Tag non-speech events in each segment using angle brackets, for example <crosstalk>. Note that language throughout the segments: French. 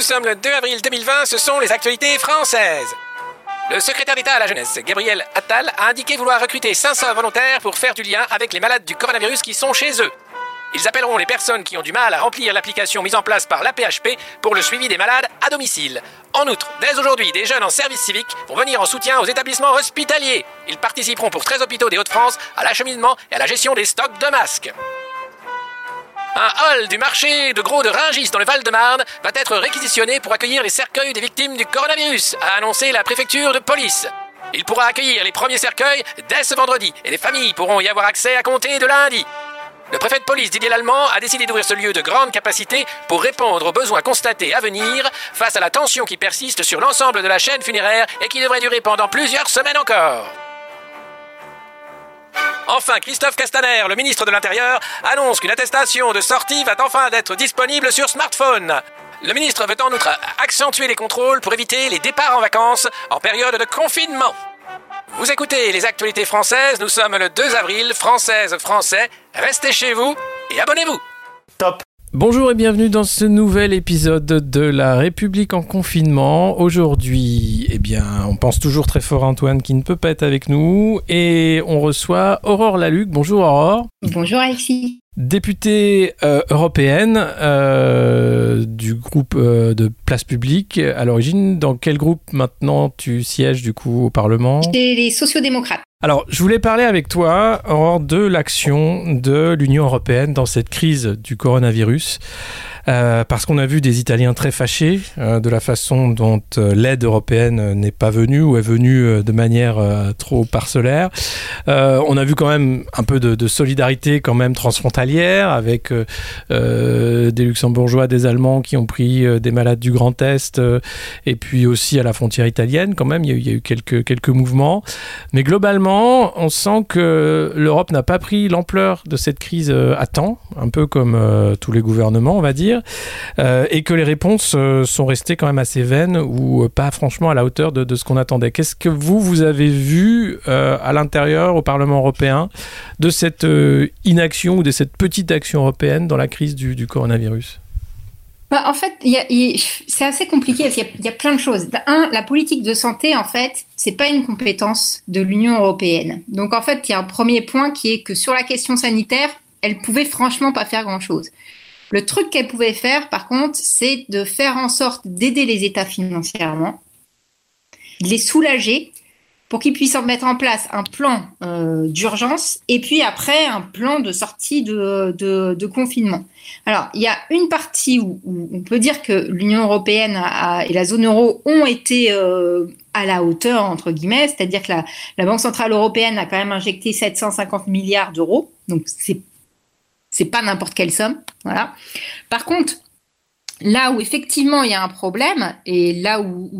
Nous sommes le 2 avril 2020, ce sont les actualités françaises. Le secrétaire d'État à la jeunesse, Gabriel Attal, a indiqué vouloir recruter 500 volontaires pour faire du lien avec les malades du coronavirus qui sont chez eux. Ils appelleront les personnes qui ont du mal à remplir l'application mise en place par l'APHP pour le suivi des malades à domicile. En outre, dès aujourd'hui, des jeunes en service civique vont venir en soutien aux établissements hospitaliers. Ils participeront pour 13 hôpitaux des Hauts-de-France à l'acheminement et à la gestion des stocks de masques. Un hall du marché de gros de Ringis dans le Val-de-Marne va être réquisitionné pour accueillir les cercueils des victimes du coronavirus, a annoncé la préfecture de police. Il pourra accueillir les premiers cercueils dès ce vendredi et les familles pourront y avoir accès à compter de lundi. Le préfet de police Didier Lallemand a décidé d'ouvrir ce lieu de grande capacité pour répondre aux besoins constatés à venir face à la tension qui persiste sur l'ensemble de la chaîne funéraire et qui devrait durer pendant plusieurs semaines encore. Enfin, Christophe Castaner, le ministre de l'Intérieur, annonce qu'une attestation de sortie va enfin être disponible sur smartphone. Le ministre veut en outre accentuer les contrôles pour éviter les départs en vacances en période de confinement. Vous écoutez les actualités françaises, nous sommes le 2 avril, française, français, restez chez vous et abonnez-vous. Top. Bonjour et bienvenue dans ce nouvel épisode de La République en confinement. Aujourd'hui, eh bien, on pense toujours très fort à Antoine qui ne peut pas être avec nous et on reçoit Aurore Laluc. Bonjour Aurore. Bonjour Alexis. Députée euh, européenne euh, du groupe euh, de Place Publique à l'origine. Dans quel groupe maintenant tu sièges du coup au Parlement? C'est les sociodémocrates. Alors, je voulais parler avec toi, Aurore, de l'action de l'Union européenne dans cette crise du coronavirus. Euh, parce qu'on a vu des Italiens très fâchés euh, de la façon dont euh, l'aide européenne n'est pas venue ou est venue de manière trop parcellaire. on a vu quand même un peu de, solidarité quand même transfrontalière avec des Luxembourgeois, des Allemands qui ont pris des malades du Grand Est et puis aussi à la frontière italienne quand même. Il y a eu, y a eu quelques, quelques mouvements. Mais globalement, on sent que l'Europe n'a pas pris l'ampleur de cette crise à temps, un peu comme tous les gouvernements, on va dire. Euh, et que les réponses euh, sont restées quand même assez vaines ou euh, pas franchement à la hauteur de, ce qu'on attendait. Qu'est-ce que vous, vous avez vu à l'intérieur, au Parlement européen, de cette inaction ou de cette petite action européenne dans la crise du, coronavirus? Bah, en fait, c'est assez compliqué parce qu'il y, a plein de choses. Un, la politique de santé, en fait, c'est pas une compétence de l'Union européenne. Donc, en fait, il y a un premier point qui est que sur la question sanitaire, elle pouvait franchement pas faire grand-chose. Le truc qu'elle pouvait faire, par contre, c'est de faire en sorte d'aider les États financièrement, de les soulager pour qu'ils puissent mettre en place un plan euh, d'urgence et puis après un plan de sortie de, confinement. Alors, il y a une partie où, on peut dire que l'Union européenne et la zone euro ont été euh, à la hauteur, entre guillemets, c'est-à-dire que la, Banque Centrale Européenne a quand même injecté 750 milliards d'euros, donc c'est c'est pas n'importe quelle somme. Voilà. Par contre, là où effectivement il y a un problème, et là où,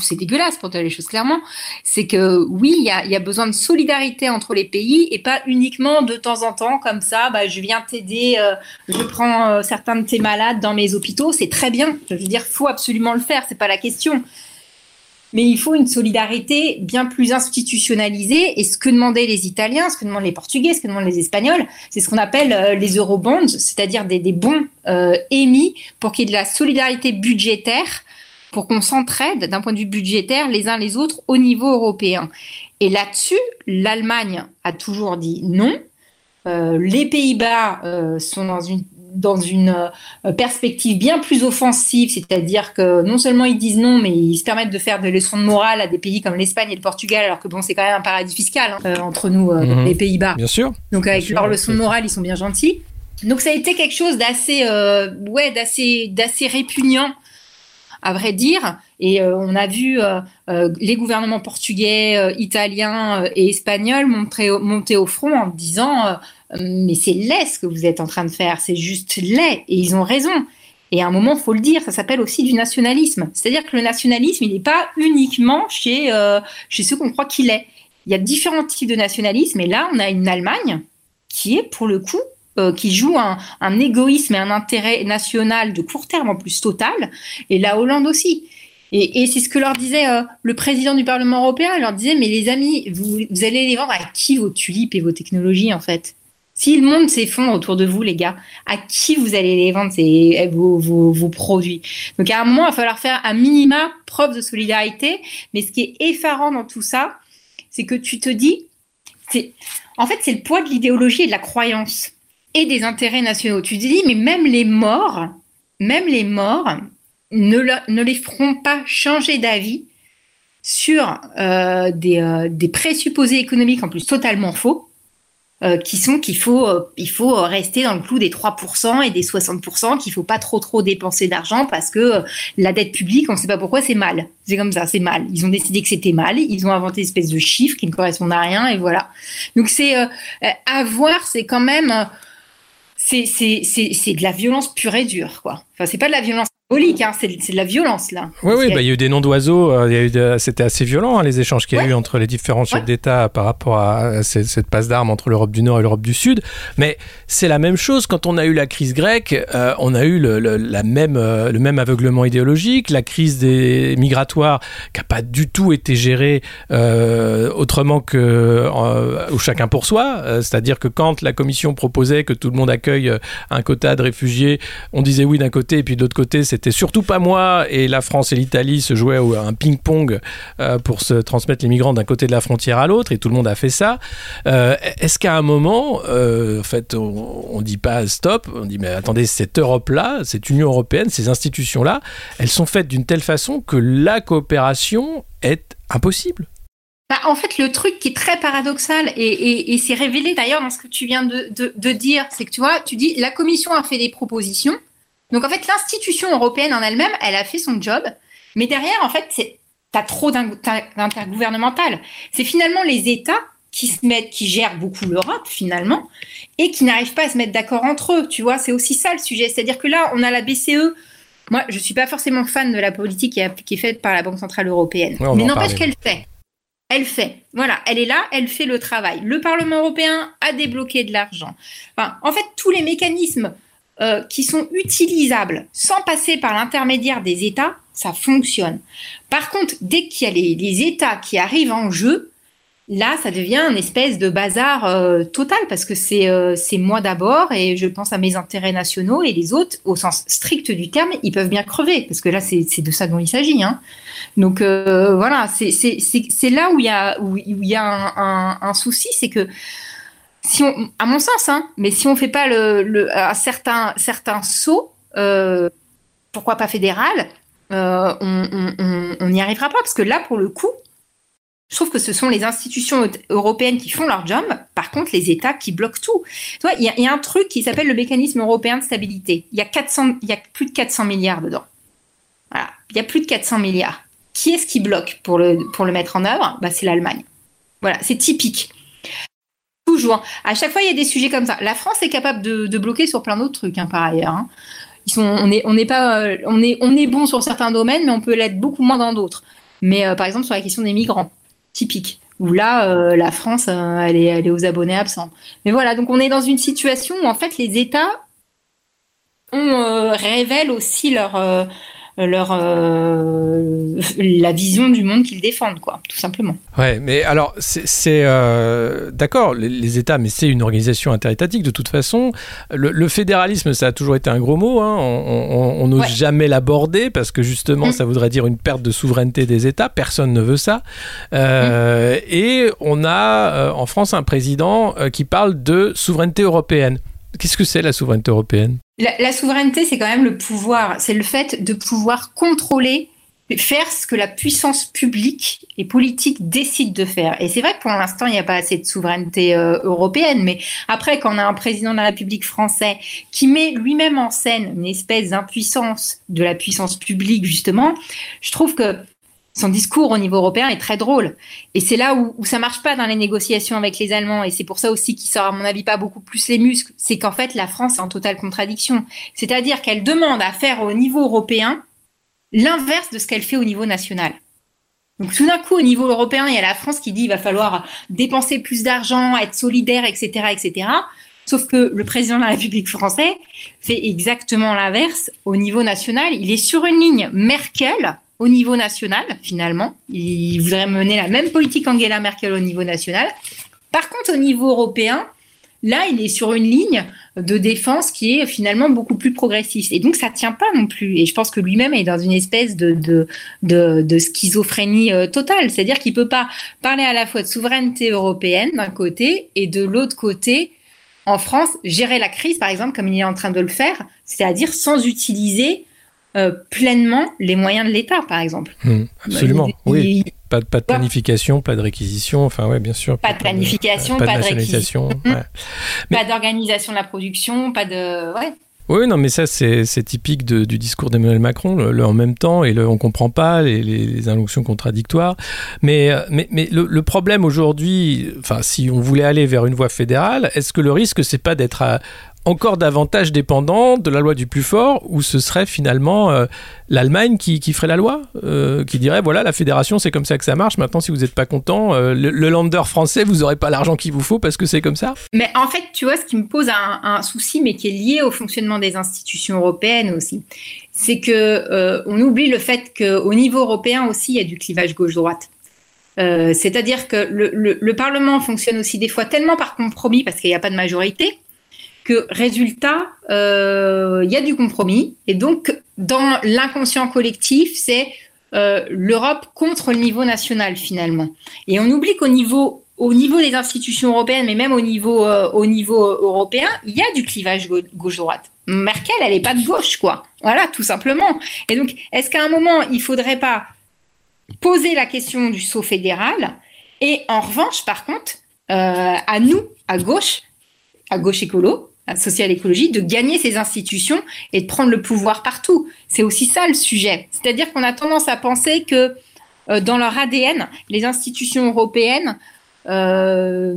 c'est dégueulasse pour dire les choses clairement, c'est que oui, il y, a, besoin de solidarité entre les pays et pas uniquement de temps en temps comme ça, bah, je viens t'aider, euh, je prends euh, certains de tes malades dans mes hôpitaux, c'est très bien. Je veux dire, faut absolument le faire, c'est pas la question mais il faut une solidarité bien plus institutionnalisée. Et ce que demandaient les Italiens, ce que demandent les Portugais, ce que demandent les Espagnols, c'est ce qu'on appelle euh, les eurobonds, c'est-à-dire des, bons euh, émis pour qu'il y ait de la solidarité budgétaire, pour qu'on s'entraide d'un point de vue budgétaire les uns les autres au niveau européen. Et là-dessus, l'Allemagne a toujours dit non. Euh, les Pays-Bas sont dans une dans une euh, perspective bien plus offensive, c'est-à-dire que non seulement ils disent non, mais ils se permettent de faire des leçons de morale à des pays comme l'Espagne et le Portugal, alors que bon, c'est quand même un paradis fiscal hein, euh, entre nous, euh, mhm. les Pays-Bas. Bien sûr. Donc avec leurs leçons de morale, ils sont bien gentils. Donc ça a été quelque chose d'assez, ouais, d'assez, d'assez répugnant à vrai dire. Et on a vu les gouvernements portugais, italiens et espagnols monter, au front en disant mais c'est laid ce que vous êtes en train de faire, c'est juste laid, et ils ont raison. Et à un moment, faut le dire, ça s'appelle aussi du nationalisme. C'est-à-dire que le nationalisme, il n'est pas uniquement chez, euh, ceux qu'on croit qu'il est. Il y a différents types de nationalisme, et là, on a une Allemagne qui est, pour le coup, euh, qui joue un, égoïsme et un intérêt national de court terme en plus total, et la Hollande aussi. Et, c'est ce que leur disait euh, le président du Parlement européen. Il leur disait, mais les amis, vous, allez les vendre à qui vos tulipes et vos technologies, en fait? Si le monde s'effondre autour de vous, les gars, à qui vous allez les vendre ces, vos, vos, vos, produits? Donc à un moment, il va falloir faire un minima preuve de solidarité. Mais ce qui est effarant dans tout ça, c'est que tu te dis, en fait, c'est le poids de l'idéologie et de la croyance et des intérêts nationaux. Tu te dis, mais même les morts, même les morts ne, ne les feront pas changer d'avis sur euh, des, euh, des présupposés économiques en plus totalement faux euh, qui sont qu'il faut, euh, il faut rester dans le clou des 3% et des 60%, qu'il faut pas trop trop dépenser d'argent parce que euh, la dette publique, on ne sait pas pourquoi, c'est mal. C'est comme ça, c'est mal. Ils ont décidé que c'était mal, ils ont inventé une espèce de chiffres qui ne correspondent à rien et voilà. Donc c'est à voir, c'est quand même c'est de la violence pure et dure quoi. Enfin c'est pas de la violence Hein, c'est de la violence là. Oui, oui, bah, il y a eu des noms d'oiseaux, euh, c'était assez violent hein, les échanges qu'il y a eu entre les différents chefs d'État par rapport à cette, passe d'armes entre l'Europe du Nord et l'Europe du Sud. Mais c'est la même chose quand on a eu la crise grecque, euh, on a eu le, la même, euh, le même aveuglement idéologique, la crise des migratoires qui n'a pas du tout été gérée autrement que au chacun pour soi. C'est-à-dire que quand la Commission proposait que tout le monde accueille un quota de réfugiés, on disait oui d'un côté et puis de l'autre côté c'était c'était surtout pas moi et la France et l'Italie se jouaient un ping-pong euh, pour se transmettre les migrants d'un côté de la frontière à l'autre et tout le monde a fait ça. Euh, est-ce qu'à un moment, euh, en fait, on, ne dit pas stop, on dit mais attendez, cette Europe-là, cette Union européenne, ces institutions-là, elles sont faites d'une telle façon que la coopération est impossible. Bah, en fait, le truc qui est très paradoxal et, c'est révélé d'ailleurs dans ce que tu viens de, de dire, c'est que tu vois, tu dis la Commission a fait des propositions, donc en fait, l'institution européenne en elle-même, elle a fait son job, mais derrière, en fait, c'est t'as trop d'intergouvernemental. C'est finalement les États qui se mettent, qui gèrent beaucoup l'Europe finalement, et qui n'arrivent pas à se mettre d'accord entre eux. Tu vois, c'est aussi ça le sujet. C'est-à-dire que là, on a la BCE. Moi, je suis pas forcément fan de la politique qui, est faite par la Banque centrale européenne, mais n'empêche qu'elle fait. Elle fait. Voilà, elle est là, elle fait le travail. Le Parlement européen a débloqué de l'argent. Enfin, en fait, tous les mécanismes euh, qui sont utilisables sans passer par l'intermédiaire des États, ça fonctionne. Par contre, dès qu'il y a les, États qui arrivent en jeu, là, ça devient un espèce de bazar euh, total parce que euh, c'est moi d'abord et je pense à mes intérêts nationaux et les autres, au sens strict du terme, ils peuvent bien crever parce que là, c'est de ça dont il s'agit. Hein. Donc voilà, c'est là où il y a, un souci, c'est que si à mon sens, hein, mais si on fait pas un certain, saut, euh, pourquoi pas fédéral, euh, on n'y arrivera pas. Parce que là, pour le coup, je trouve que ce sont les institutions européennes qui font leur job, par contre, les États qui bloquent tout. Il y, a un truc qui s'appelle le mécanisme européen de stabilité. Il y, a 400, il y a plus de 400 milliards dedans. Il y a plus de 400 milliards. Qui est-ce qui bloque pour le, pour le mettre en œuvre? Bah, C'est l'Allemagne. Voilà, c'est typique. À chaque fois, il y a des sujets comme ça. La France est capable de, bloquer sur plein d'autres trucs, hein, par ailleurs. Hein. Ils sont, on est, on n'est pas, euh, on est, on est bon sur certains domaines, mais on peut l'être beaucoup moins dans d'autres. Mais euh, par exemple sur la question des migrants, typique. Où là, euh, la France, elle, est, est aux abonnés absents. Mais voilà, donc on est dans une situation où en fait les États on, révèlent aussi leur leur euh, la vision du monde qu'ils défendent, quoi, tout simplement. Ouais, mais alors c'est euh, d'accord, les, États, mais c'est une organisation interétatique de toute façon. Le, fédéralisme, ça a toujours été un gros mot. Hein. On n'ose jamais l'aborder parce que justement, mm. ça voudrait dire une perte de souveraineté des États. Personne ne veut ça. Euh, mm. Et on a en France un président qui parle de souveraineté européenne. Qu'est-ce que c'est la souveraineté européenne? La, souveraineté, c'est quand même le pouvoir. C'est le fait de pouvoir contrôler, faire ce que la puissance publique et politique décide de faire. Et c'est vrai que pour l'instant, il n'y a pas assez de souveraineté euh, européenne. Mais après, quand on a un président de la République français qui met lui-même en scène une espèce d'impuissance de la puissance publique, justement, je trouve que son discours au niveau européen est très drôle. Et c'est là où, où ça marche pas dans les négociations avec les Allemands. Et c'est pour ça aussi qu'il sort, à mon avis, pas beaucoup plus les muscles. C'est qu'en fait, la France est en totale contradiction. C'est-à-dire qu'elle demande à faire au niveau européen l'inverse de ce qu'elle fait au niveau national. Donc tout d'un coup, au niveau européen, il y a la France qui dit il va falloir dépenser plus d'argent, être solidaire, etc., etc. Sauf que le président de la République française fait exactement l'inverse au niveau national. Il est sur une ligne Merkel, au niveau national, finalement. Il voudrait mener la même politique Angela Merkel au niveau national. Par contre, au niveau européen, Là, il est sur une ligne de défense qui est finalement beaucoup plus progressiste. Et donc, ça tient pas non plus. Et je pense que lui-même est dans une espèce de, de, de, schizophrénie euh, totale. C'est-à-dire qu'il peut pas parler à la fois de souveraineté européenne d'un côté et de l'autre côté, en France, gérer la crise, par exemple, comme il est en train de le faire, c'est-à-dire sans utiliser euh, pleinement les moyens de l'État, par exemple. Mmh, absolument, oui. Pas, pas, de planification, pas de réquisition, enfin ouais, bien sûr. Pas de planification, pas, de, réquisition. Pas d'organisation de la production, pas de... Ouais. Oui, non, mais ça, c'est typique de, du discours d'Emmanuel Macron, le, en même temps, et le, on ne comprend pas les, les, injonctions contradictoires. Mais, euh, mais, mais le, le problème aujourd'hui, enfin, si on voulait aller vers une voie fédérale, est-ce que le risque, c'est pas d'être encore davantage dépendant de la loi du plus fort, où ce serait finalement euh, l'Allemagne qui, qui, ferait la loi, euh, qui dirait voilà, la fédération, c'est comme ça que ça marche. Maintenant, si vous n'êtes pas content, euh, le, lander français, vous n'aurez pas l'argent qu'il vous faut parce que c'est comme ça. Mais en fait, tu vois, ce qui me pose un, un, souci, mais qui est lié au fonctionnement des institutions européennes aussi, c'est que on oublie le fait qu'au niveau européen aussi, il y a du clivage gauche-droite. C'est-à-dire que le, le, le Parlement fonctionne aussi des fois tellement par compromis parce qu'il n'y a pas de majorité que résultat, euh, il y a du compromis. Et donc, dans l'inconscient collectif, c'est euh, l'Europe contre le niveau national finalement. Et on oublie qu'au niveau au niveau des institutions européennes, mais même au niveau, euh, au niveau européen, il y a du clivage gauche-droite. Merkel, elle n'est pas de gauche, quoi. Voilà, tout simplement. Et donc, est-ce qu'à un moment, il ne faudrait pas poser la question du saut fédéral et en revanche, par contre, à nous, à gauche, à gauche écolo, social écologie, de gagner ces institutions et de prendre le pouvoir partout. C'est aussi ça le sujet. C'est-à-dire qu'on a tendance à penser que euh, dans leur ADN, les institutions européennes euh,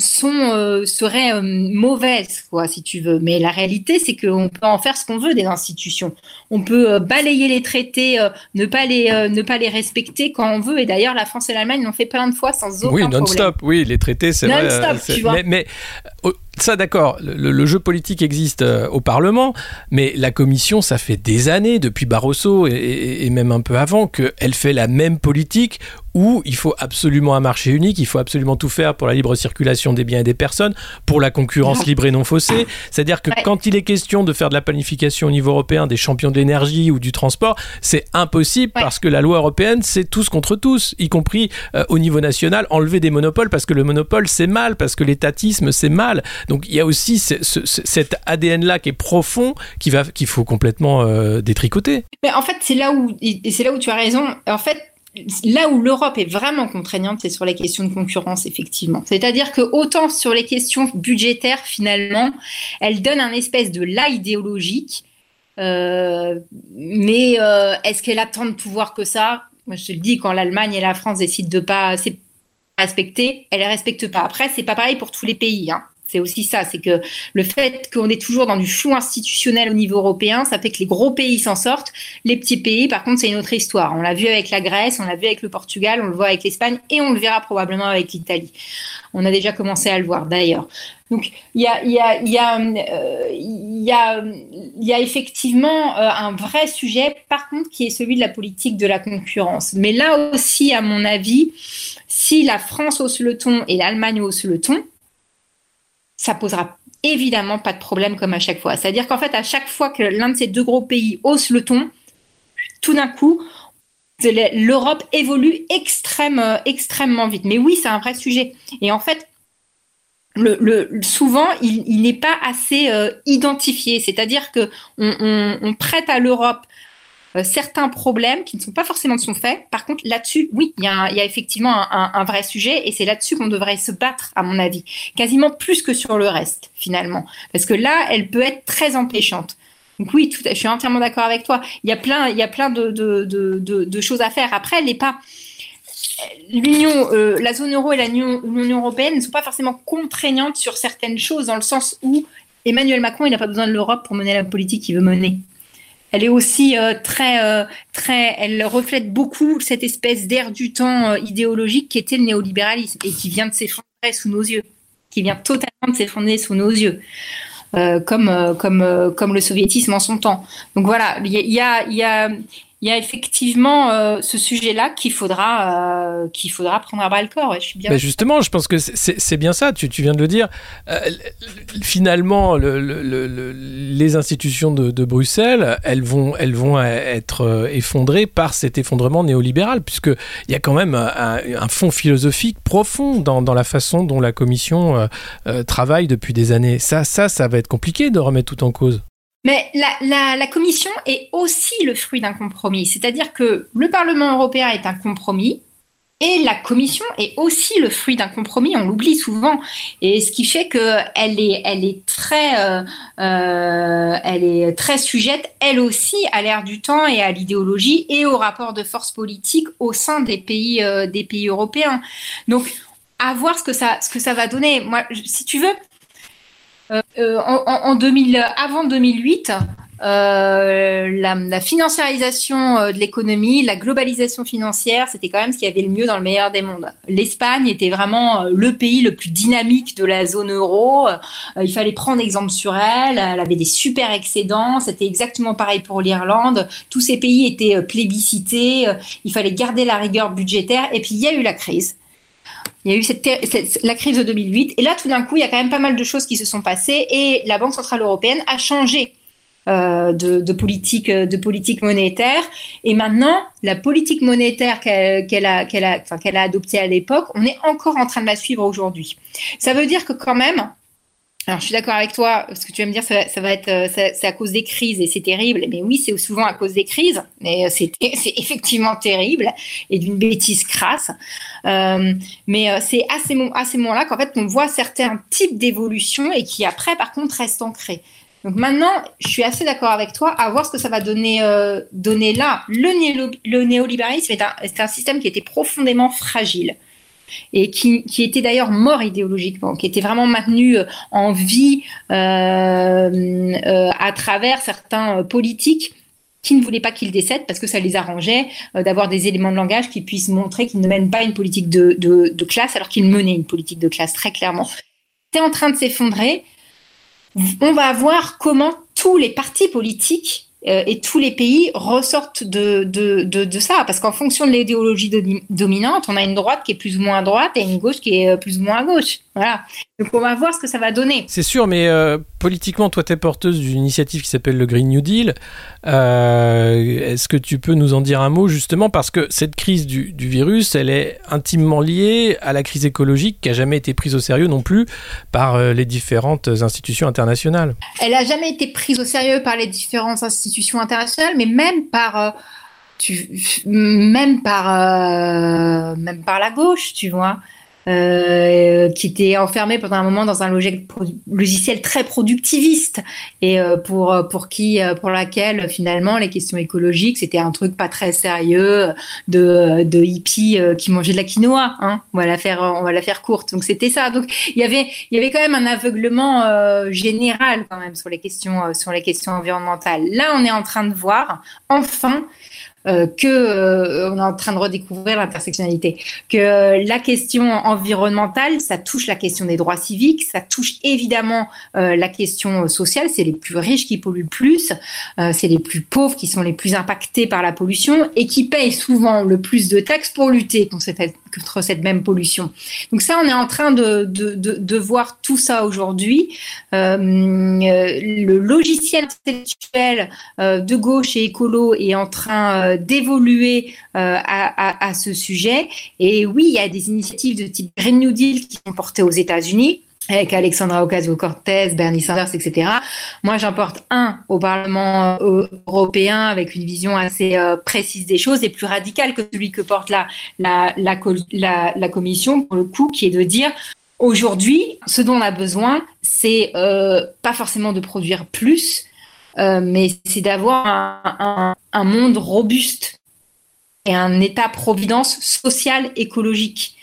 sont euh, seraient mauvaises, quoi, si tu veux. Mais la réalité, c'est qu'on peut en faire ce qu'on veut des institutions. On peut balayer les traités, ne pas les ne pas les respecter quand on veut. Et d'ailleurs, la France et l'Allemagne l'ont fait plein de fois sans aucun oui, non-stop. Oui, les traités, c'est vrai. Tu vois. Mais, mais ça, d'accord, le, jeu politique existe au Parlement, mais la Commission, ça fait des années, depuis Barroso et, et même un peu avant, qu'elle fait la même politique où il faut absolument un marché unique, il faut absolument tout faire pour la libre circulation des biens et des personnes, pour la concurrence libre et non faussée. C'est-à-dire que quand il est question de faire de la planification au niveau européen des champions de l'énergie ou du transport, c'est impossible parce que la loi européenne, c'est tous contre tous, y compris euh, au niveau national, enlever des monopoles parce que le monopole, c'est mal, parce que l'étatisme, c'est mal. Donc il y a aussi cet ADN-là qui est profond, qui va, qu'il faut complètement euh, détricoter. Mais en fait, c'est là où, là où tu as raison. En fait, là où l'Europe est vraiment contraignante, c'est sur les questions de concurrence, effectivement. C'est-à-dire que autant sur les questions budgétaires, finalement, elle donne un espèce de là idéologique. Euh, mais euh, est-ce qu'elle a tant de pouvoir que ça? Moi, je te le dis, quand l'Allemagne et la France décident de pas respecter, elle ne respecte pas. Après, c'est pas pareil pour tous les pays. Hein. C'est aussi ça, c'est que le fait qu'on est toujours dans du flou institutionnel au niveau européen, ça fait que les gros pays s'en sortent. Les petits pays, par contre, c'est une autre histoire. On l'a vu avec la Grèce, on l'a vu avec le Portugal, on le voit avec l'Espagne et on le verra probablement avec l'Italie. On a déjà commencé à le voir d'ailleurs. Donc il y a, effectivement un vrai sujet, par contre, qui est celui de la politique de la concurrence. Mais là aussi, à mon avis, si la France hausse le ton et l'Allemagne hausse le ton, ça posera évidemment pas de problème comme à chaque fois. C'est-à-dire qu'en fait, à chaque fois que l'un de ces deux gros pays hausse le ton, tout d'un coup, l'Europe évolue extrêmement, extrêmement vite. Mais oui, c'est un vrai sujet. Et en fait, souvent, il, n'est pas assez euh, identifié. C'est-à-dire que on prête à l'Europe euh, certains problèmes qui ne sont pas forcément de son fait. Par contre, là-dessus, oui, il y, a effectivement un, vrai sujet et c'est là-dessus qu'on devrait se battre, à mon avis, quasiment plus que sur le reste, finalement. Parce que là, elle peut être très empêchante. Donc oui, tout, je suis entièrement d'accord avec toi. Il y a plein, il y a plein de, choses à faire. Après, l'Union, euh, la zone euro et l'Union européenne ne sont pas forcément contraignantes sur certaines choses, dans le sens où Emmanuel Macron, il n'a pas besoin de l'Europe pour mener la politique qu'il veut mener elle est aussi euh, très, euh, très, elle reflète beaucoup cette espèce d'air du temps euh, idéologique qui était le néolibéralisme et qui vient de s'effondrer sous nos yeux, qui vient totalement de s'effondrer sous nos yeux. comme, comme, comme le soviétisme en son temps. Donc voilà, il y a, y a, il y a effectivement euh, ce sujet-là qu'il faudra, euh, qu'il faudra prendre à bras le corps. je suis bien. Bah, justement, je pense que c'est bien ça. Tu, tu, viens de le dire. Euh, finalement, le, le, les institutions de, de, Bruxelles, elles vont, elles vont être effondrées par cet effondrement néolibéral, puisque il y a quand même un, un fond philosophique profond dans, dans, la façon dont la Commission travaille depuis des années. Ça, ça, ça va être compliqué de remettre tout en cause. Mais la, la, Commission est aussi le fruit d'un compromis. C'est-à-dire que le Parlement européen est un compromis et la Commission est aussi le fruit d'un compromis. On l'oublie souvent. Et ce qui fait qu'elle est, elle est, très, euh, euh, elle est très sujette, elle aussi, à l'ère du temps et à l'idéologie et au rapport de force politique au sein des pays, euh, des pays européens. Donc, à voir ce que ça, ce que ça va donner. Moi, si tu veux, euh, en, 2000, avant 2008, euh, la, financiarisation euh, de l'économie, la globalisation financière, c'était quand même ce qui avait le mieux dans le meilleur des mondes. L'Espagne était vraiment le pays le plus dynamique de la zone euro. il fallait prendre exemple sur elle. Elle avait des super excédents. C'était exactement pareil pour l'Irlande. Tous ces pays étaient plébiscités. Il fallait garder la rigueur budgétaire. Et puis il y a eu la crise. Il y a eu cette, la crise de 2008. Et là, tout d'un coup, il y a quand même pas mal de choses qui se sont passées. Et la Banque Centrale Européenne a changé euh, de, politique, de politique monétaire. Et maintenant, la politique monétaire qu'elle a, a, qu'elle a adoptée à l'époque, on est encore en train de la suivre aujourd'hui. Ça veut dire que quand même, alors, je suis d'accord avec toi, ce que tu vas me dire, ça, va être, euh, c'est à cause des crises et c'est terrible. Mais oui, c'est souvent à cause des crises, mais euh, c'est <laughs> effectivement terrible et d'une bêtise crasse. Euh, mais c'est à ces, moments-là qu'en fait, on voit certains types d'évolution et qui après, par contre, restent ancrés. Donc maintenant, je suis assez d'accord avec toi à voir ce que ça va donner, donner là. Le, le néolibéralisme est un, est un système qui était profondément fragile et qui, était d'ailleurs mort idéologiquement, qui était vraiment maintenu euh, en vie euh, euh, à travers certains politiques qui ne voulaient pas qu'il décède parce que ça les arrangeait d'avoir des éléments de langage qui puissent montrer qu'ils ne mènent pas une politique de, classe alors qu'ils menaient une politique de classe très clairement. C'est en train de s'effondrer. On va voir comment tous les partis politiques et tous les pays ressortent de, de, de, ça. Parce qu'en fonction de l'idéologie dominante, on a une droite qui est plus ou moins à droite et une gauche qui est euh, plus ou moins à gauche. Voilà. Donc on va voir ce que ça va donner. C'est sûr, mais euh, politiquement, toi, tu es porteuse d'une initiative qui s'appelle le Green New Deal. Est-ce que tu peux nous en dire un mot, justement, parce que cette crise du, du, virus, elle est intimement liée à la crise écologique qui n'a jamais été prise au sérieux non plus par les différentes institutions internationales? Elle n'a jamais été prise au sérieux par les différentes institutions internationales, mais même par, euh, tu, même par, euh, même par la gauche, tu vois. Euh, qui était enfermé pendant un moment dans un logiciel très productiviste. Et euh, pour pour qui euh, pour laquelle finalement les questions écologiques c'était un truc pas très sérieux de de hippies qui mangeaient de la quinoa hein. On va la faire on va la faire courte. Donc c'était ça. Donc il y avait il y avait quand même un aveuglement général quand même sur les questions sur les questions environnementales. Là on est en train de voir enfin euh, que euh, on est en train de redécouvrir l'intersectionnalité, que euh, la question environnementale, ça touche la question des droits civiques, ça touche évidemment la question sociale. C'est les plus riches qui polluent le plus, c'est les plus pauvres qui sont les plus impactés par la pollution et qui payent souvent le plus de taxes pour lutter contre cette, contre cette même pollution. Donc ça, on est en train de, de, de, voir tout ça aujourd'hui. le logiciel intellectuel de gauche et écolo est en train d'évoluer euh, à, ce sujet. Et oui, il y a des initiatives de type Green New Deal qui sont portées aux États-Unis avec Alexandra Ocasio-Cortez, Bernie Sanders, etc. Moi, j'importe un au Parlement euh, européen avec une vision assez euh, précise des choses et plus radicale que celui que porte la, la, la, Commission, pour le coup, qui est de dire aujourd'hui, ce dont on a besoin, c'est pas forcément de produire plus, euh, mais c'est d'avoir un, un, monde robuste et un état-providence social, écologique,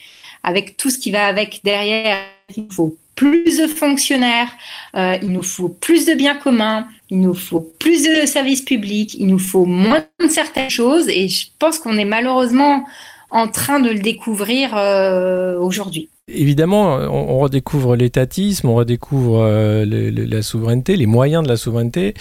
avec tout ce qui va avec derrière. Il nous faut plus de fonctionnaires, euh, il nous faut plus de biens communs, il nous faut plus de services publics, il nous faut moins de certaines choses, et je pense qu'on est malheureusement en train de le découvrir euh, aujourd'hui. Évidemment, on, redécouvre l'étatisme, on redécouvre euh, la souveraineté, les moyens de la souveraineté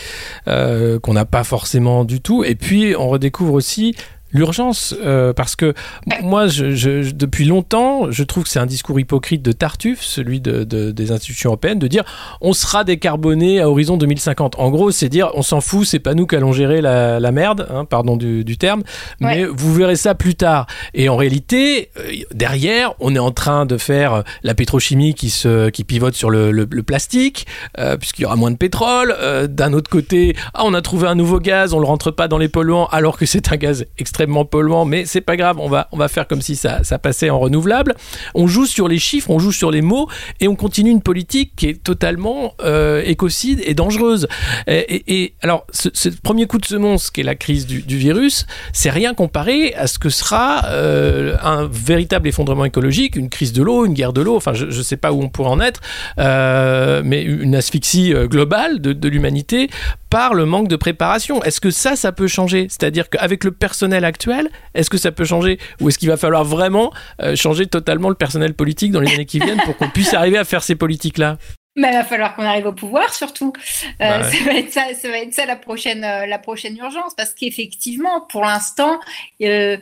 qu'on n'a pas forcément du tout. Et puis, on redécouvre aussi l'urgence euh, parce que moi je, depuis longtemps je trouve que c'est un discours hypocrite de Tartuffe celui de, des institutions européennes de dire on sera décarboné à horizon 2050 en gros c'est dire on s'en fout c'est pas nous qui allons gérer la, merde hein, pardon du, terme mais vous verrez ça plus tard. Et en réalité euh, derrière on est en train de faire la pétrochimie qui se qui pivote sur le, plastique euh, puisqu'il y aura moins de pétrole d'un autre côté ah on a trouvé un nouveau gaz on le rentre pas dans les polluants alors que c'est un gaz extrêmement extrêmement polluant, mais c'est pas grave, on va, on va faire comme si ça, ça passait en renouvelable. On joue sur les chiffres, on joue sur les mots, et on continue une politique qui est totalement euh, écocide et dangereuse. Et, alors, ce, premier coup de semonce, qui est la crise du, virus, c'est rien comparé à ce que sera euh, un véritable effondrement écologique, une crise de l'eau, une guerre de l'eau, enfin, je ne sais pas où on pourrait en être, euh, mais une asphyxie globale de, de l'humanité par le manque de préparation. Est-ce que ça, ça peut changer? C'est-à-dire qu'avec le personnel actuel, est-ce que ça peut changer Ou est-ce qu'il va falloir vraiment euh, changer totalement le personnel politique dans les années qui viennent pour qu'on puisse arriver à faire ces politiques-là? Mais il va falloir qu'on arrive au pouvoir surtout. Euh, bah ça, va être ça, ça va être ça la prochaine, euh, la prochaine urgence parce qu'effectivement, pour l'instant, on,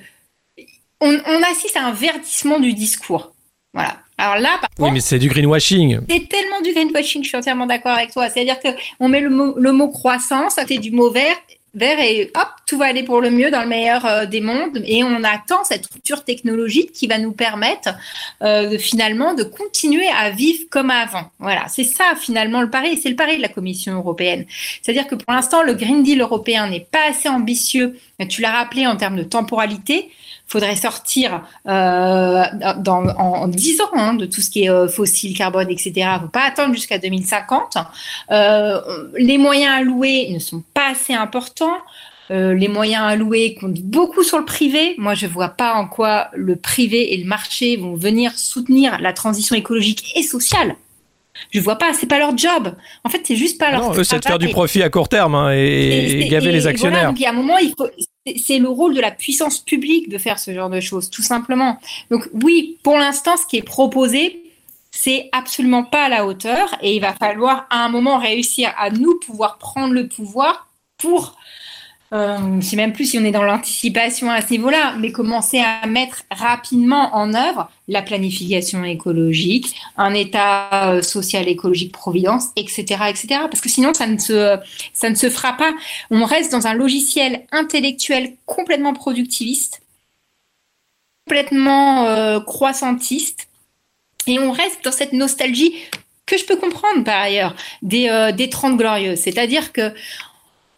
on, assiste à un verdissement du discours. Voilà. Alors là, par oui, mais c'est du greenwashing. C'est tellement du greenwashing, je suis entièrement d'accord avec toi. C'est-à-dire qu'on met le mot, le mot croissance, c'est du mot vert, vert et hop, tout va aller pour le mieux dans le meilleur euh, des mondes. Et on attend cette rupture technologique qui va nous permettre euh, finalement de continuer à vivre comme avant. Voilà, c'est ça finalement le pari. C'est le pari de la Commission européenne. C'est-à-dire que pour l'instant, le Green Deal européen n'est pas assez ambitieux. Tu l'as rappelé en termes de temporalité faudrait sortir euh, dans, en, 10 ans hein, de tout ce qui est euh, fossile, carbone, etc. Il ne faut pas attendre jusqu'à 2050. Euh, les moyens alloués ne sont pas assez importants. Euh, les moyens alloués comptent beaucoup sur le privé. Moi, je ne vois pas en quoi le privé et le marché vont venir soutenir la transition écologique et sociale. Je vois pas, c'est pas leur job. En fait, c'est juste pas leur. Non, eux, c'est de faire du profit à court terme hein, et, gaver les actionnaires. Voilà, donc, il y a un moment, il faut, c'est le rôle de la puissance publique de faire ce genre de choses, tout simplement. Donc oui, pour l'instant, ce qui est proposé, c'est absolument pas à la hauteur et il va falloir à un moment réussir à nous pouvoir prendre le pouvoir pour euh, je ne sais même plus si on est dans l'anticipation à ce niveau-là, mais commencer à mettre rapidement en œuvre la planification écologique, un état euh, social écologique providence, etc., etc. Parce que sinon, ça ne se, ça ne se fera pas. On reste dans un logiciel intellectuel complètement productiviste, complètement euh, croissantiste, et on reste dans cette nostalgie que je peux comprendre par ailleurs des, des 30 glorieuses. C'est-à-dire que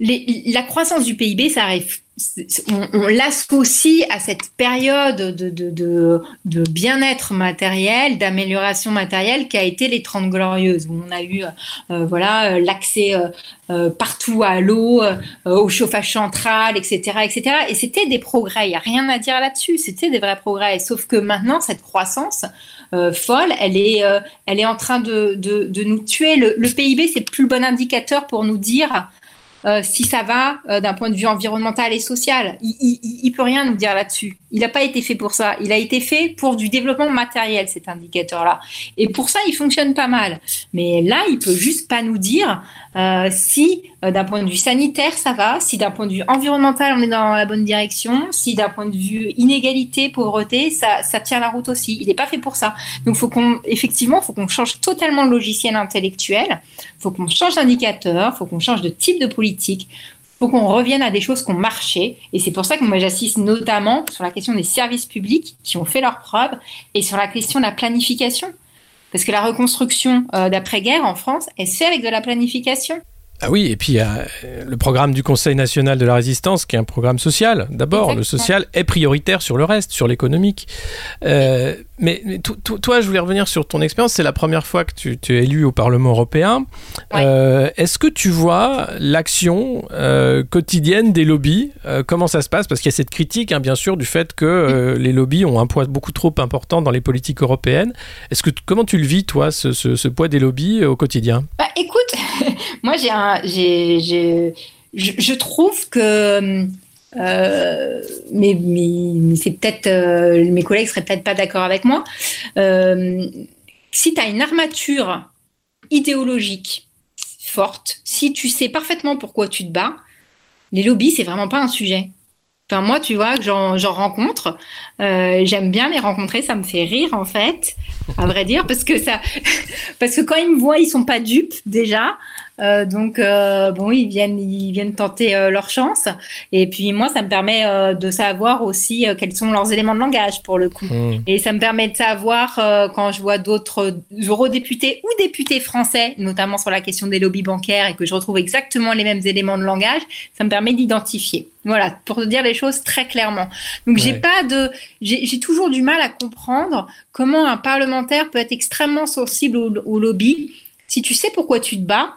la croissance du PIB, ça arrive. On, l'associe à cette période de, bien-être matériel, d'amélioration matérielle qui a été les 30 glorieuses, où on a eu euh, voilà euh, l'accès euh, partout à l'eau, au chauffage central, etc. etc. Et c'était des progrès, il n'y a rien à dire là-dessus, c'était des vrais progrès. Sauf que maintenant, cette croissance folle, elle est, elle est en train de, nous tuer. Le, le PIB, c'est plus le bon indicateur pour nous dire euh, si ça va euh, d'un point de vue environnemental et social. Il, il, peut rien nous dire là-dessus. Il n'a pas été fait pour ça. Il a été fait pour du développement matériel, cet indicateur-là. Et pour ça, il fonctionne pas mal. Mais là, il peut juste pas nous dire euh, si d'un point de vue sanitaire ça va, si d'un point de vue environnemental on est dans la bonne direction, si d'un point de vue inégalité, pauvreté, ça, tient la route aussi. Il n'est pas fait pour ça. Donc, effectivement, faut qu'on change totalement le logiciel intellectuel. Faut qu'on change d'indicateur. Faut qu'on change de type de politique Il faut qu'on revienne à des choses qui ont marché. Et c'est pour ça que moi, j'assiste notamment sur la question des services publics qui ont fait leurs preuves et sur la question de la planification. Parce que la reconstruction euh, d'après-guerre en France, elle se fait avec de la planification. Ah oui, et puis il y a euh, le programme du Conseil national de la résistance, qui est un programme social. D'abord, le social est prioritaire sur le reste, sur l'économique. Euh, mais, toi, je voulais revenir sur ton expérience. C'est la première fois que tu, es élu au Parlement européen. Euh, est-ce que tu vois l'action quotidienne des lobbies? Comment ça se passe? Parce qu'il y a cette critique, hein, bien sûr, du fait que les lobbies ont un poids beaucoup trop important dans les politiques européennes. Est-ce que comment tu le vis, toi, ce, ce poids des lobbies au quotidien? Bah, Écoute, moi j'ai un je, trouve que hum, mais, c'est peut-être mes collègues seraient peut-être pas d'accord avec moi. si tu as une armature idéologique forte, si tu sais parfaitement pourquoi tu te bats, les lobbies, c'est vraiment pas un sujet. Enfin, moi, tu vois, que j'en rencontre. Euh, j'aime bien les rencontrer, ça me fait rire en fait, à vrai dire, parce que ça, <laughs> parce que quand ils me voient, ils sont pas dupes déjà. Euh, donc euh, bon, ils viennent, ils viennent tenter euh, leur chance. Et puis moi, ça me permet de savoir aussi quels sont leurs éléments de langage pour le coup. Mmh. Et ça me permet de savoir quand je vois d'autres eurodéputés ou députés français, notamment sur la question des lobbies bancaires, et que je retrouve exactement les mêmes éléments de langage, ça me permet d'identifier. Voilà, pour dire les choses très clairement. Donc j'ai pas de, j'ai toujours du mal à comprendre comment un parlementaire peut être extrêmement sensible au, au lobby. Si tu sais pourquoi tu te bats,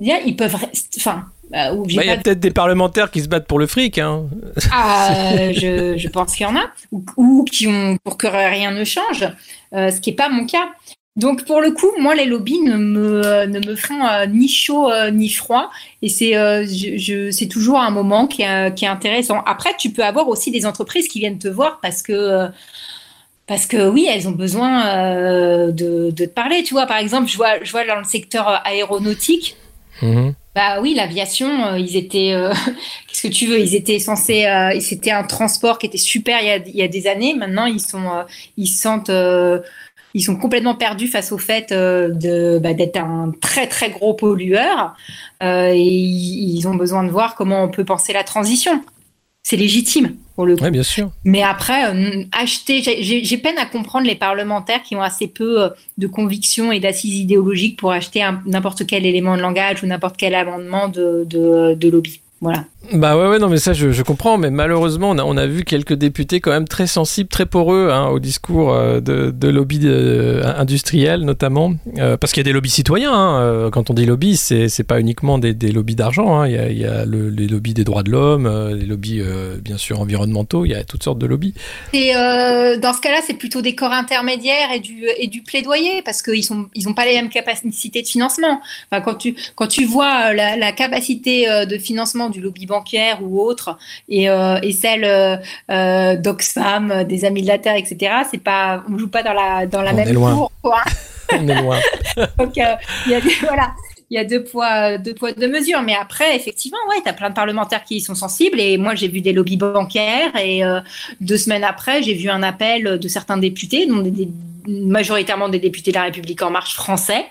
ils peuvent. Enfin. Bah, bah, il y a peut-être des parlementaires qui se battent pour le fric. Hein. Ah, je, je, pense qu'il y en a. Ou, qui ont pour que rien ne change, euh, ce qui n'est pas mon cas. Donc pour le coup, moi les lobbies ne me, ne me font euh, ni chaud euh, ni froid et c'est je, c'est toujours un moment qui est, qui est, intéressant. Après, tu peux avoir aussi des entreprises qui viennent te voir parce que parce que oui, elles ont besoin de, de, te parler. Tu vois, par exemple, je vois, je vois dans le secteur aéronautique, Mhm. Bah oui, l'aviation, euh, ils étaient. Euh, <laughs> qu'est-ce que tu veux Ils étaient censés. Euh, c'était un transport qui était super il y a, il y a des années. Maintenant, ils sont, ils sentent. ils sont complètement perdus face au fait de bah, d'être un très très gros pollueur et ils ont besoin de voir comment on peut penser la transition. C'est légitime. Oui, bien sûr. Mais après, euh, acheter, j'ai peine à comprendre les parlementaires qui ont assez peu euh, de conviction et d'assises idéologiques pour acheter n'importe quel élément de langage ou n'importe quel amendement de, de lobby. Voilà. Bah ouais, non, mais ça, je, je comprends. Mais malheureusement, on a, on a, vu quelques députés quand même très sensibles, très poreux hein, au discours euh, de, de lobby de, euh, industriel, notamment. Euh, parce qu'il y a des lobbies citoyens. Hein. Quand on dit lobby, c'est pas uniquement des, des lobbies d'argent. Hein. Il y a, les lobbies des droits de l'homme, les lobbies, bien sûr, environnementaux. Il y a toutes sortes de lobbies. Et dans ce cas-là, c'est plutôt des corps intermédiaires et du, et du plaidoyer, parce qu'ils n'ont ils pas les mêmes capacités de financement. Quand, tu, quand tu vois la, la capacité de financement du lobby bancaire ou autre, et, euh, et celle euh, euh, d'Oxfam, des Amis de la Terre, etc. C'est pas, on joue pas dans la dans la même cour, quoi. <laughs> on est loin. <laughs> Donc il y a des, voilà il y a deux poids, deux poids, deux mesures. Mais après, effectivement, ouais, tu as plein de parlementaires qui y sont sensibles. Et moi, j'ai vu des lobbies bancaires. Et deux semaines après, j'ai vu un appel de certains députés, dont des, majoritairement des députés de la République en marche français,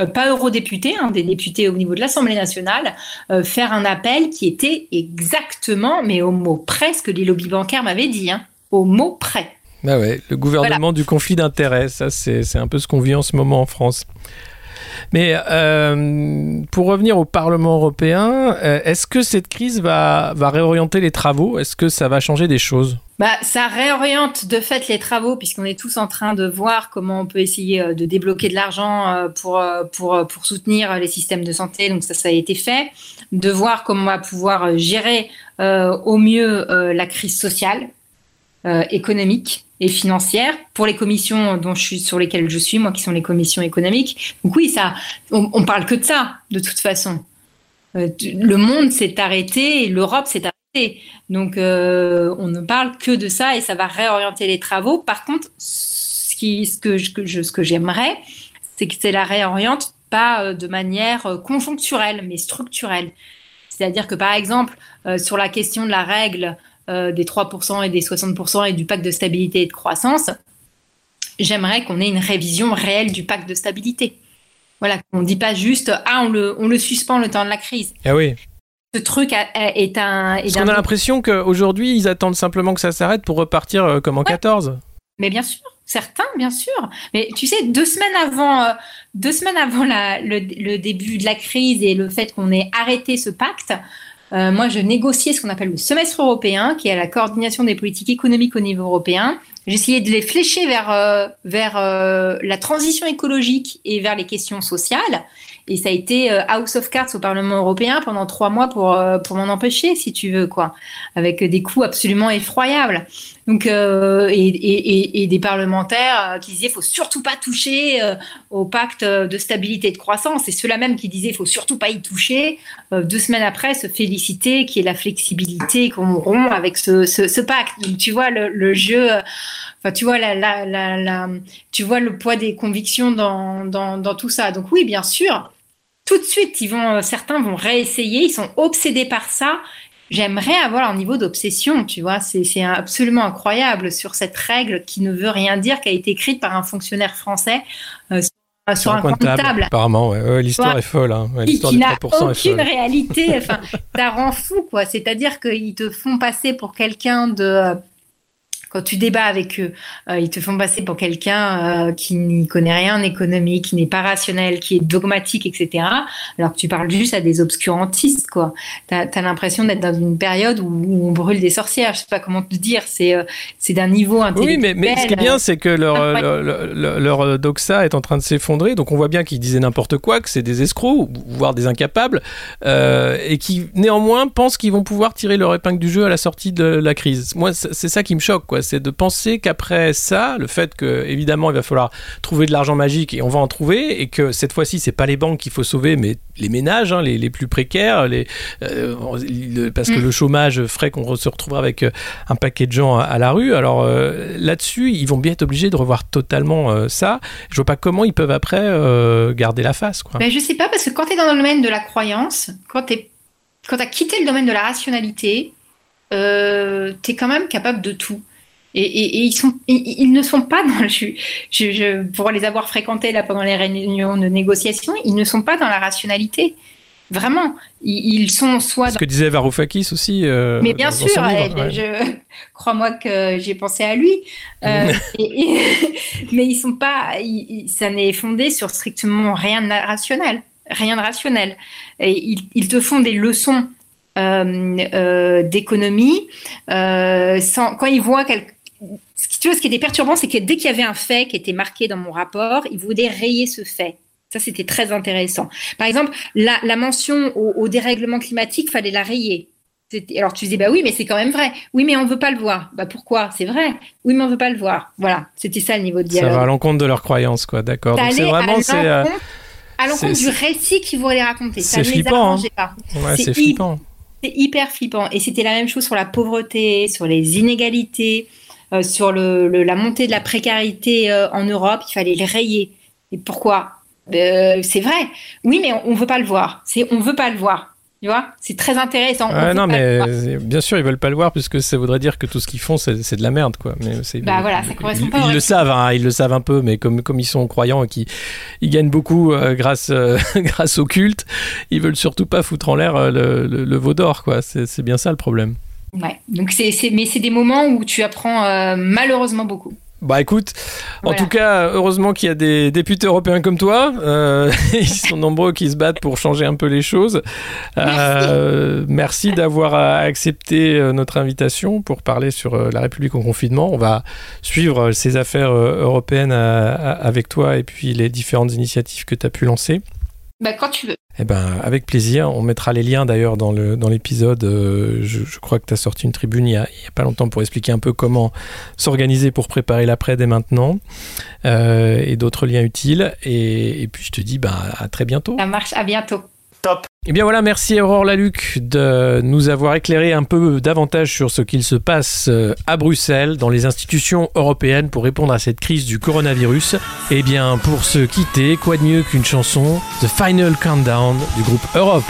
euh, pas eurodéputés, hein, des députés au niveau de l'Assemblée nationale, euh, faire un appel qui était exactement, mais au mot près, ce que les lobbies bancaires m'avaient dit, hein, au mot près. Bah ouais, le gouvernement du conflit d'intérêts, ça c'est un peu ce qu'on vit en ce moment en France. Mais euh, pour revenir au Parlement européen, est-ce que cette crise va, réorienter les travaux? Est-ce que ça va changer des choses? Bah, ça réoriente de fait les travaux puisqu'on est tous en train de voir comment on peut essayer euh, de débloquer de l'argent euh, euh, pour soutenir les systèmes de santé. Donc ça, ça a été fait. De voir comment on va pouvoir gérer au mieux la crise sociale, économique et financière pour les commissions dont je suis, sur lesquelles je suis, moi qui sont les commissions économiques. Donc oui, ça, on, parle que de ça de toute façon. le monde s'est arrêté, l'Europe s'est arrêtée. Donc, euh, on ne parle que de ça et ça va réorienter les travaux. Par contre, ce, qui, ce que, je, ce que j'aimerais, c'est que c'est la réoriente pas euh, de manière euh, conjoncturelle, mais structurelle. C'est-à-dire que, par exemple, sur la question de la règle des 3% et des 60% et du pacte de stabilité et de croissance, j'aimerais qu'on ait une révision réelle du pacte de stabilité. Voilà, qu'on ne dit pas juste ah on le, on le suspend le temps de la crise. Ah oui ce truc est un. Est Parce qu'on a l'impression qu'aujourd'hui, ils attendent simplement que ça s'arrête pour repartir euh, comme en 14. Mais bien sûr, certains, bien sûr. Mais tu sais, deux semaines avant, euh, deux semaines avant le, début de la crise et le fait qu'on ait arrêté ce pacte, euh, moi, je négociais ce qu'on appelle le semestre européen, qui est la coordination des politiques économiques au niveau européen. J'essayais de les flécher vers, vers la transition écologique et vers les questions sociales. Et ça a été euh, House of Cards au Parlement européen pendant trois mois pour, euh, pour m'en empêcher, si tu veux, quoi. Avec des coûts absolument effroyables. Donc, euh, et, des parlementaires qui disaient, faut surtout pas toucher au pacte de stabilité et de croissance. Et ceux-là même qui disaient, faut surtout pas y toucher, deux semaines après, se féliciter qu'il y ait la flexibilité qu'on rompt avec ce, pacte. Donc, tu vois le, jeu. Enfin, tu vois la, la, tu vois le poids des convictions dans, dans, dans tout ça. Donc oui, bien sûr, tout de suite, ils vont, certains vont réessayer, ils sont obsédés par ça j'aimerais avoir leur niveau d'obsession, tu vois. C'est absolument incroyable sur cette règle qui ne veut rien dire, qui a été écrite par un fonctionnaire français. Euh, sur un comptable. Apparemment, ouais. l'histoire est folle. Hein. qui, n'a aucune réalité. Enfin, <laughs> ça rend fou, quoi. C'est-à-dire qu'ils te font passer pour quelqu'un de quand tu débats avec eux, euh, ils te font passer pour quelqu'un euh, qui n'y connaît rien en économie, qui n'est pas rationnel, qui est dogmatique, etc. Alors que tu parles juste à des obscurantistes, quoi. Tu as, l'impression d'être dans une période où, on brûle des sorcières. Je sais pas comment te dire. C'est euh, c'est d'un niveau intellectuel. Oui, mais, mais ce qui est bien, c'est que leur, leur, leur, doxa est en train de s'effondrer. Donc on voit bien qu'ils disaient n'importe quoi, que c'est des escrocs, voire des incapables, et qui néanmoins pensent qu'ils vont pouvoir tirer leur épingle du jeu à la sortie de la crise. Moi, c'est ça qui me choque, quoi c'est de penser qu'après ça, le fait que évidemment il va falloir trouver de l'argent magique et on va en trouver et que cette fois-ci c'est pas les banques qu'il faut sauver mais les ménages, hein, les, les, plus précaires, les, euh, parce que mm. le chômage ferait qu'on se retrouvera avec euh, un paquet de gens à, la rue. Alors euh, là-dessus, ils vont bien être obligés de revoir totalement ça. Je vois pas comment ils peuvent après garder la face. Quoi. Ben, je sais pas, parce que quand tu es dans le domaine de la croyance, quand tu as quitté le domaine de la rationalité, tu es quand même capable de tout. Et, ils, sont, ils, ne sont pas dans. Je, je, pour les avoir fréquentés là pendant les réunions de négociation, ils ne sont pas dans la rationalité. Vraiment, ils, sont soit. Ce que disait Varoufakis aussi. Euh, mais bien sûr, je <laughs> crois-moi que j'ai pensé à lui. Euh, <laughs> mais ils sont pas. ça n'est fondé sur strictement rien de rationnel, rien de rationnel. Et ils, te font des leçons euh, d'économie quand ils voient quelque ce qui, tu vois, ce qui était perturbant, c'est que dès qu'il y avait un fait qui était marqué dans mon rapport, il voulait rayer ce fait. Ça, c'était très intéressant. Par exemple, la, mention au, dérèglement climatique, fallait la rayer. Alors tu disais, bah oui, mais c'est quand même vrai. Oui, mais on ne veut pas le voir. Bah pourquoi? C'est vrai. Oui, mais on ne veut pas le voir. Voilà, c'était ça le niveau de dialogue. Ça va à l'encontre de leurs croyances, quoi. D'accord. C'est vraiment c'est euh, à l'encontre du récit qu'ils voulaient raconter. C'est flippant. Hein. Ouais, c'est flippant. C'est hyper flippant. Et c'était la même chose sur la pauvreté, sur les inégalités. Euh, sur le, la montée de la précarité euh, en Europe, il fallait le rayer. Et pourquoi? Euh, C'est vrai. Oui, mais on ne veut pas le voir. C'est on veut pas le voir. Tu vois, c'est très intéressant. non, mais bien sûr, ils veulent pas le voir puisque ça voudrait dire que tout ce qu'ils font, c'est de la merde, quoi. Mais bah voilà, ça correspond ils, pas. Ils le savent, hein, ils le savent un peu, mais comme comme ils sont croyants et qu'ils ils gagnent beaucoup grâce <laughs> grâce au culte, ils veulent surtout pas foutre en l'air le, le, le veau d'or, quoi. C'est bien ça le problème. Ouais. Donc c'est, mais c'est des moments où tu apprends euh, malheureusement beaucoup. Bah écoute, en tout cas, heureusement qu'il y a des députés européens comme toi. Euh, <laughs> ils sont nombreux qui se battent pour changer un peu les choses. Euh, merci, d'avoir accepté notre invitation pour parler sur la République en confinement. On va suivre ces affaires européennes avec toi et puis les différentes initiatives que tu as pu lancer. Bah, quand tu veux. Eh ben, avec plaisir. On mettra les liens d'ailleurs dans l'épisode. Dans euh, je, je, crois que tu as sorti une tribune il n'y a, a, pas longtemps pour expliquer un peu comment s'organiser pour préparer l'après dès maintenant euh, et d'autres liens utiles. Et, et, puis je te dis bah, à très bientôt. Ça marche, à bientôt. Top. Eh bien voilà, merci Aurore Laluc de nous avoir éclairé un peu davantage sur ce qu'il se passe euh, à Bruxelles, dans les institutions européennes pour répondre à cette crise du coronavirus. Eh bien pour se quitter, quoi de mieux qu'une chanson The Final Countdown du groupe Europe